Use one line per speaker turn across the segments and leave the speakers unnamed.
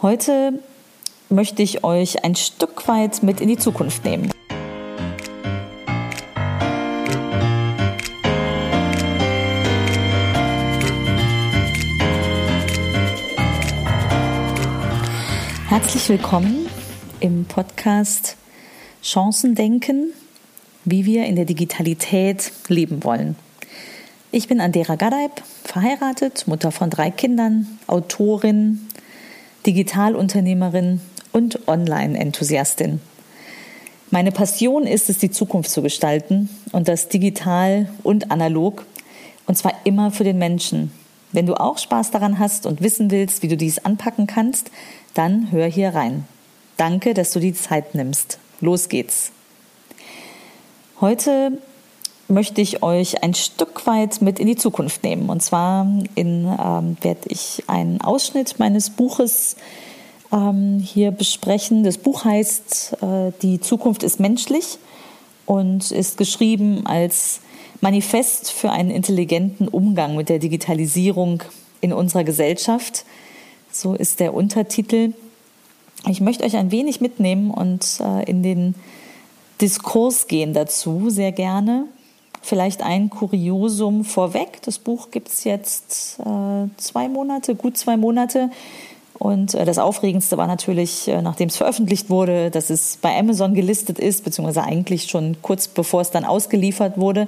Heute möchte ich euch ein Stück weit mit in die Zukunft nehmen. Herzlich willkommen im Podcast Chancen denken, wie wir in der Digitalität leben wollen. Ich bin Andera Gadeib, verheiratet, Mutter von drei Kindern, Autorin, Digitalunternehmerin und Online-Enthusiastin. Meine Passion ist es, die Zukunft zu gestalten und das digital und analog und zwar immer für den Menschen. Wenn du auch Spaß daran hast und wissen willst, wie du dies anpacken kannst, dann hör hier rein. Danke, dass du die Zeit nimmst. Los geht's. Heute möchte ich euch ein Stück weit mit in die Zukunft nehmen. Und zwar in, ähm, werde ich einen Ausschnitt meines Buches ähm, hier besprechen. Das Buch heißt äh, Die Zukunft ist menschlich und ist geschrieben als Manifest für einen intelligenten Umgang mit der Digitalisierung in unserer Gesellschaft. So ist der Untertitel. Ich möchte euch ein wenig mitnehmen und äh, in den Diskurs gehen dazu, sehr gerne. Vielleicht ein Kuriosum vorweg. Das Buch gibt es jetzt äh, zwei Monate, gut zwei Monate. Und äh, das Aufregendste war natürlich, äh, nachdem es veröffentlicht wurde, dass es bei Amazon gelistet ist, beziehungsweise eigentlich schon kurz bevor es dann ausgeliefert wurde.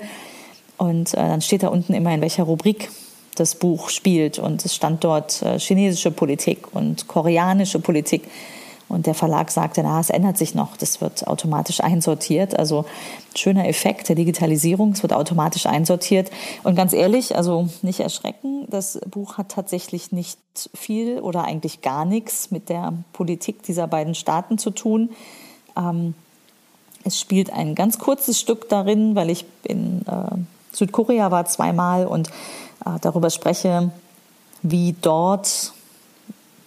Und äh, dann steht da unten immer, in welcher Rubrik das Buch spielt. Und es stand dort äh, chinesische Politik und koreanische Politik. Und der Verlag sagte, na, es ändert sich noch, das wird automatisch einsortiert. Also schöner Effekt der Digitalisierung, es wird automatisch einsortiert. Und ganz ehrlich, also nicht erschrecken, das Buch hat tatsächlich nicht viel oder eigentlich gar nichts mit der Politik dieser beiden Staaten zu tun. Ähm, es spielt ein ganz kurzes Stück darin, weil ich in äh, Südkorea war zweimal und äh, darüber spreche, wie dort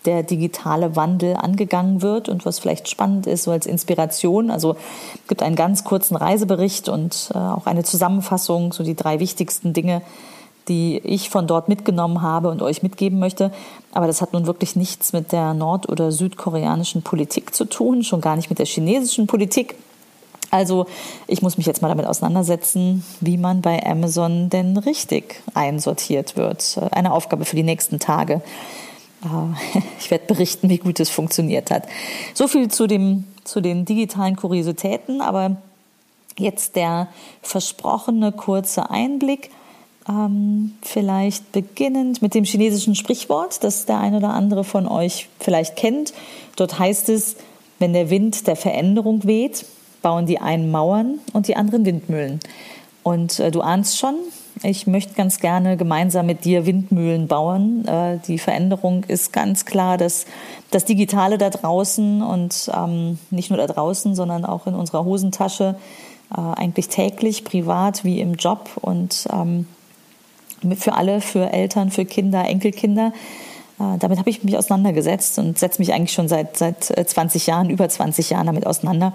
der digitale Wandel angegangen wird und was vielleicht spannend ist, so als Inspiration. Also es gibt einen ganz kurzen Reisebericht und äh, auch eine Zusammenfassung, so die drei wichtigsten Dinge, die ich von dort mitgenommen habe und euch mitgeben möchte. Aber das hat nun wirklich nichts mit der nord- oder südkoreanischen Politik zu tun, schon gar nicht mit der chinesischen Politik. Also ich muss mich jetzt mal damit auseinandersetzen, wie man bei Amazon denn richtig einsortiert wird. Eine Aufgabe für die nächsten Tage. Äh, ich werde berichten, wie gut es funktioniert hat. So viel zu, dem, zu den digitalen Kuriositäten, aber jetzt der versprochene kurze Einblick. Ähm, vielleicht beginnend mit dem chinesischen Sprichwort, das der ein oder andere von euch vielleicht kennt. Dort heißt es, wenn der Wind der Veränderung weht, bauen die einen Mauern und die anderen Windmühlen. Und äh, du ahnst schon, ich möchte ganz gerne gemeinsam mit dir Windmühlen bauen. Äh, die Veränderung ist ganz klar, dass das Digitale da draußen und ähm, nicht nur da draußen, sondern auch in unserer Hosentasche äh, eigentlich täglich, privat wie im Job und ähm, für alle, für Eltern, für Kinder, Enkelkinder. Äh, damit habe ich mich auseinandergesetzt und setze mich eigentlich schon seit, seit 20 Jahren, über 20 Jahren damit auseinander.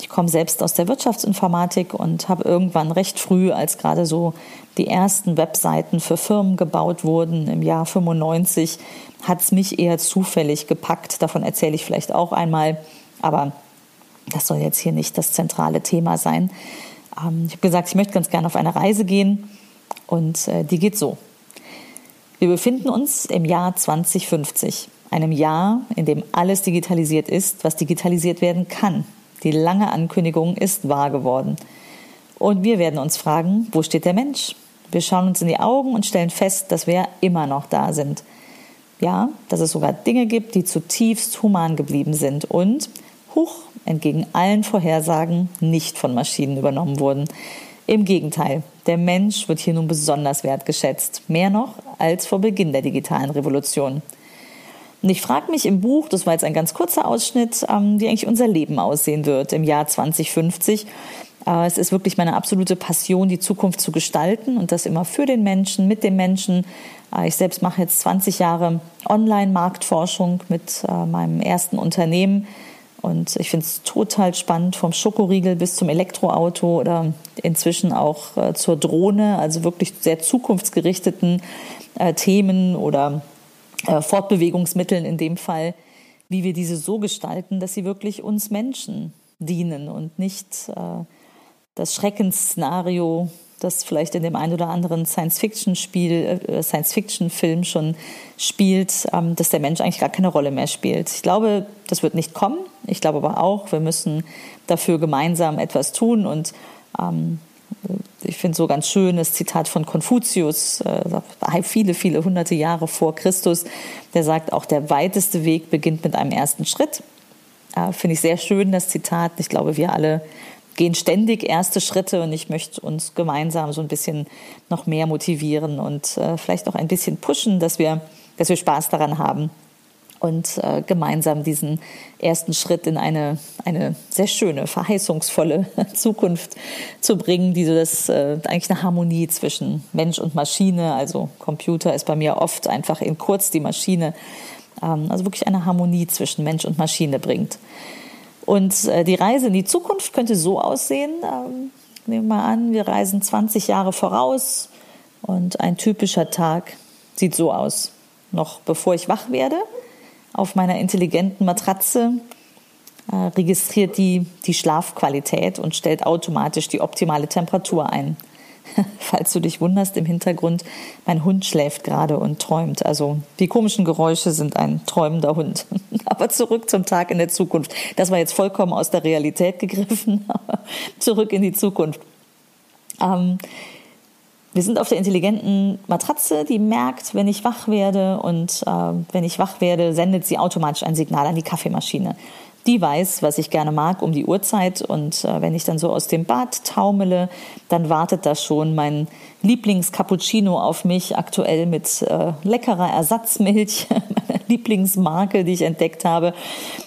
Ich komme selbst aus der Wirtschaftsinformatik und habe irgendwann recht früh, als gerade so die ersten Webseiten für Firmen gebaut wurden im Jahr 95, hat es mich eher zufällig gepackt. Davon erzähle ich vielleicht auch einmal, aber das soll jetzt hier nicht das zentrale Thema sein. Ähm, ich habe gesagt, ich möchte ganz gerne auf eine Reise gehen und äh, die geht so. Wir befinden uns im Jahr 2050, einem Jahr, in dem alles digitalisiert ist, was digitalisiert werden kann. Die lange Ankündigung ist wahr geworden. Und wir werden uns fragen, wo steht der Mensch? Wir schauen uns in die Augen und stellen fest, dass wir immer noch da sind. Ja, dass es sogar Dinge gibt, die zutiefst human geblieben sind und, hoch, entgegen allen Vorhersagen, nicht von Maschinen übernommen wurden. Im Gegenteil, der Mensch wird hier nun besonders wertgeschätzt, mehr noch als vor Beginn der digitalen Revolution. Und ich frage mich im Buch, das war jetzt ein ganz kurzer Ausschnitt, ähm, wie eigentlich unser Leben aussehen wird im Jahr 2050. Äh, es ist wirklich meine absolute Passion, die Zukunft zu gestalten und das immer für den Menschen, mit dem Menschen. Äh, ich selbst mache jetzt 20 Jahre Online-Marktforschung mit äh, meinem ersten Unternehmen. Und ich finde es total spannend, vom Schokoriegel bis zum Elektroauto oder inzwischen auch zur Drohne, also wirklich sehr zukunftsgerichteten Themen oder äh, Fortbewegungsmitteln in dem Fall. wie wir diese so gestalten, dass sie wirklich uns Menschen dienen und nicht äh, das Schreckensszenario, das vielleicht in dem einen oder anderen Science-Fiction-Spiel, äh, Science-Fiction-Film schon spielt, ähm, dass der Mensch eigentlich gar keine Rolle mehr spielt. Ich glaube, das wird nicht kommen. Ich glaube aber auch, wir müssen dafür gemeinsam etwas tun und ähm, ich finde so ganz schön das Zitat von Konfuzius, äh, viele, viele hunderte Jahre vor Christus, der sagt, auch der weiteste Weg beginnt mit einem ersten Schritt. Äh, finde ich sehr schön, das Zitat. Ich glaube, wir alle gehen ständig erste Schritte und ich möchte uns gemeinsam so ein bisschen noch mehr motivieren und äh, vielleicht auch ein bisschen pushen, dass wir, dass wir Spaß daran haben und äh, gemeinsam diesen ersten Schritt in eine, eine sehr schöne, verheißungsvolle Zukunft zu bringen, die so das äh, eigentlich eine Harmonie zwischen Mensch und Maschine, also Computer ist bei mir oft einfach in kurz die Maschine, ähm, also wirklich eine Harmonie zwischen Mensch und Maschine bringt. Und äh, die Reise in die Zukunft könnte so aussehen, ähm, nehmen wir mal an, wir reisen 20 Jahre voraus und ein typischer Tag sieht so aus. Noch bevor ich wach werde, auf meiner intelligenten Matratze äh, registriert die die Schlafqualität und stellt automatisch die optimale Temperatur ein. Falls du dich wunderst, im Hintergrund, mein Hund schläft gerade und träumt. Also die komischen Geräusche sind ein träumender Hund. Aber zurück zum Tag in der Zukunft. Das war jetzt vollkommen aus der Realität gegriffen. zurück in die Zukunft. Ähm, wir sind auf der intelligenten Matratze, die merkt, wenn ich wach werde und äh, wenn ich wach werde, sendet sie automatisch ein Signal an die Kaffeemaschine. Die weiß, was ich gerne mag um die Uhrzeit und äh, wenn ich dann so aus dem Bad taumele, dann wartet da schon mein Lieblingscappuccino auf mich, aktuell mit äh, leckerer Ersatzmilch, meiner Lieblingsmarke, die ich entdeckt habe.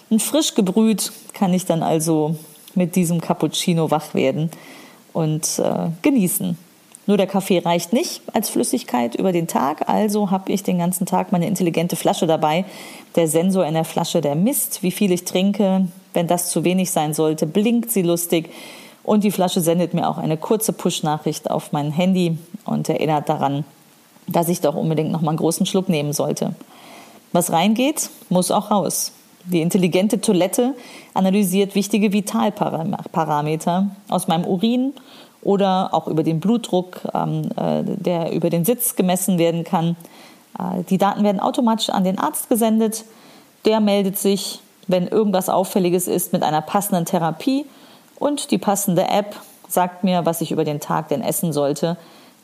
Und frisch gebrüht kann ich dann also mit diesem Cappuccino wach werden und äh, genießen. Nur der Kaffee reicht nicht als Flüssigkeit über den Tag, also habe ich den ganzen Tag meine intelligente Flasche dabei. Der Sensor in der Flasche, der misst, wie viel ich trinke. Wenn das zu wenig sein sollte, blinkt sie lustig und die Flasche sendet mir auch eine kurze Push-Nachricht auf mein Handy und erinnert daran, dass ich doch unbedingt noch mal einen großen Schluck nehmen sollte. Was reingeht, muss auch raus. Die intelligente Toilette analysiert wichtige Vitalparameter aus meinem Urin oder auch über den Blutdruck, ähm, äh, der über den Sitz gemessen werden kann. Äh, die Daten werden automatisch an den Arzt gesendet. Der meldet sich, wenn irgendwas Auffälliges ist, mit einer passenden Therapie und die passende App sagt mir, was ich über den Tag denn essen sollte,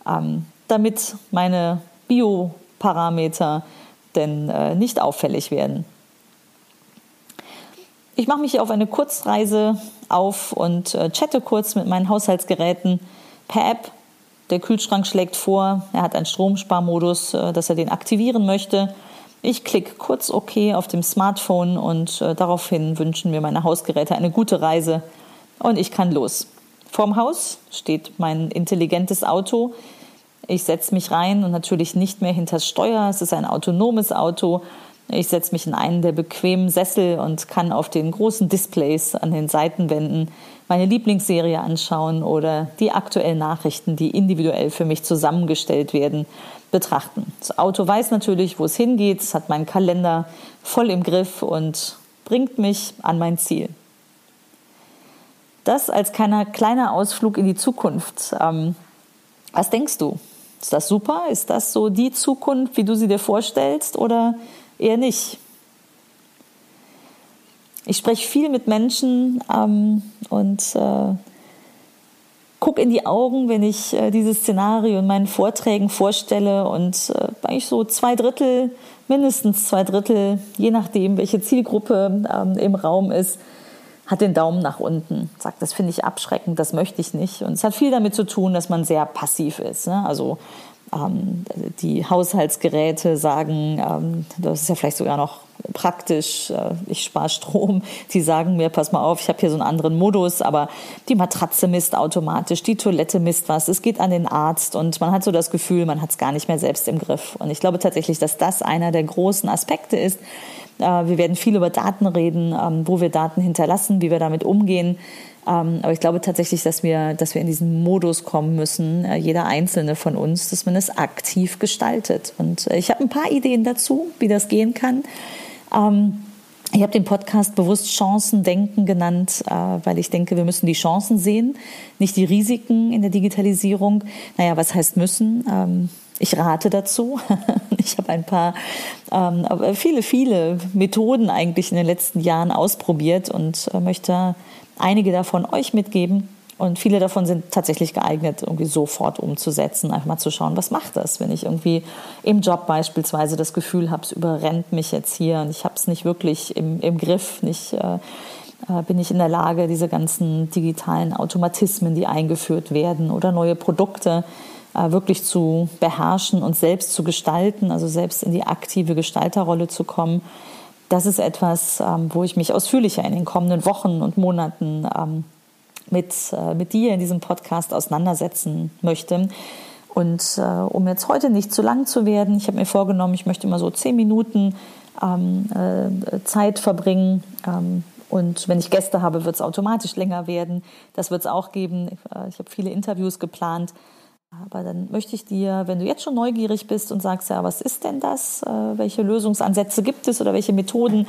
ähm, damit meine Bioparameter denn äh, nicht auffällig werden. Ich mache mich auf eine Kurzreise auf und äh, chatte kurz mit meinen Haushaltsgeräten per App. Der Kühlschrank schlägt vor, er hat einen Stromsparmodus, äh, dass er den aktivieren möchte. Ich klicke kurz OK auf dem Smartphone und äh, daraufhin wünschen mir meine Hausgeräte eine gute Reise und ich kann los. Vorm Haus steht mein intelligentes Auto. Ich setze mich rein und natürlich nicht mehr hinters Steuer. Es ist ein autonomes Auto. Ich setze mich in einen der bequemen Sessel und kann auf den großen Displays an den Seitenwänden meine Lieblingsserie anschauen oder die aktuellen Nachrichten, die individuell für mich zusammengestellt werden, betrachten. Das Auto weiß natürlich, wo es hingeht, es hat meinen Kalender voll im Griff und bringt mich an mein Ziel. Das als kleiner, kleiner Ausflug in die Zukunft. Ähm, was denkst du? Ist das super? Ist das so die Zukunft, wie du sie dir vorstellst? Oder eher nicht. Ich spreche viel mit Menschen ähm, und äh, gucke in die Augen, wenn ich äh, dieses Szenario in meinen Vorträgen vorstelle und äh, eigentlich so zwei Drittel, mindestens zwei Drittel, je nachdem, welche Zielgruppe ähm, im Raum ist, hat den Daumen nach unten, sagt, das finde ich abschreckend, das möchte ich nicht. Und es hat viel damit zu tun, dass man sehr passiv ist. Ne? Also ähm, die Haushaltsgeräte sagen, ähm, das ist ja vielleicht sogar noch praktisch, äh, ich spare Strom. Die sagen mir, pass mal auf, ich habe hier so einen anderen Modus, aber die Matratze misst automatisch, die Toilette misst was, es geht an den Arzt und man hat so das Gefühl, man hat es gar nicht mehr selbst im Griff. Und ich glaube tatsächlich, dass das einer der großen Aspekte ist. Äh, wir werden viel über Daten reden, ähm, wo wir Daten hinterlassen, wie wir damit umgehen. Ähm, aber ich glaube tatsächlich, dass wir, dass wir in diesen Modus kommen müssen, äh, jeder einzelne von uns, dass man es aktiv gestaltet. Und äh, ich habe ein paar Ideen dazu, wie das gehen kann. Ähm, Ich habe den Podcast bewusst Chancendenken genannt, äh, weil ich denke, wir müssen die Chancen sehen, nicht die Risiken in der Digitalisierung. Naja, was heißt müssen? Ich rate dazu. Ich habe ein paar, ähm, viele, viele Methoden eigentlich in den letzten Jahren ausprobiert und äh, möchte einige davon euch mitgeben. Und viele davon sind tatsächlich geeignet, irgendwie sofort umzusetzen, einfach mal zu schauen, was macht das, wenn ich irgendwie im Job beispielsweise das Gefühl habe, es überrennt mich jetzt hier und ich habe es nicht wirklich im, im Griff, nicht äh, äh, bin ich in der Lage, diese ganzen digitalen Automatismen, die eingeführt werden oder neue Produkte, wirklich zu beherrschen und selbst zu gestalten, also selbst in die aktive Gestalterrolle zu kommen. Das ist etwas, ähm, wo ich mich ausführlicher in den kommenden Wochen und Monaten ähm, mit, äh, mit dir in diesem Podcast auseinandersetzen möchte. Und äh, um jetzt heute nicht zu lang zu werden, ich habe mir vorgenommen, ich möchte immer so zehn Minuten ähm, Zeit verbringen. und wenn ich Gäste habe, wird es automatisch länger werden. Das wird es auch geben. Ich habe viele Interviews geplant. Aber dann möchte ich dir, wenn du jetzt schon neugierig bist und sagst, ja, was ist denn das? Äh, welche Lösungsansätze gibt es oder welche Methoden?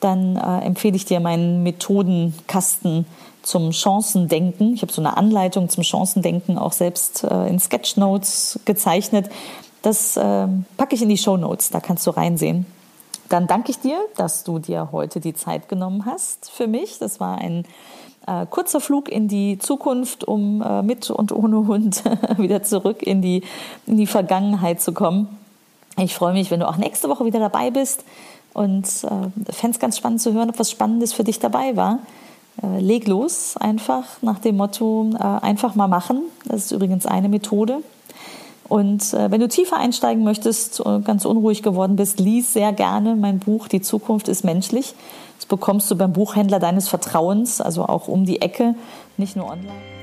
Dann äh, empfehle ich dir meinen Methodenkasten zum Chancendenken. Ich habe so eine Anleitung zum Chancendenken auch selbst äh, in Sketchnotes gezeichnet. Das äh, packe ich in die Show Notes, da kannst du reinsehen. Dann danke ich dir, dass du dir heute die Zeit genommen hast für mich. Das war ein äh, kurzer Flug in die Zukunft, um äh, mit und ohne Hund wieder zurück in die, in die Vergangenheit zu kommen. Ich freue mich, wenn du auch nächste Woche wieder dabei bist und äh, fände es ganz spannend zu hören, ob was Spannendes für dich dabei war. Äh, leg los, einfach nach dem Motto, äh, einfach mal machen. Das ist übrigens eine Methode. Und äh, wenn du tiefer einsteigen möchtest, äh, ganz unruhig geworden bist, lies sehr gerne mein Buch Die Zukunft ist menschlich. Das bekommst du beim Buchhändler deines Vertrauens, also auch um die Ecke, nicht nur online.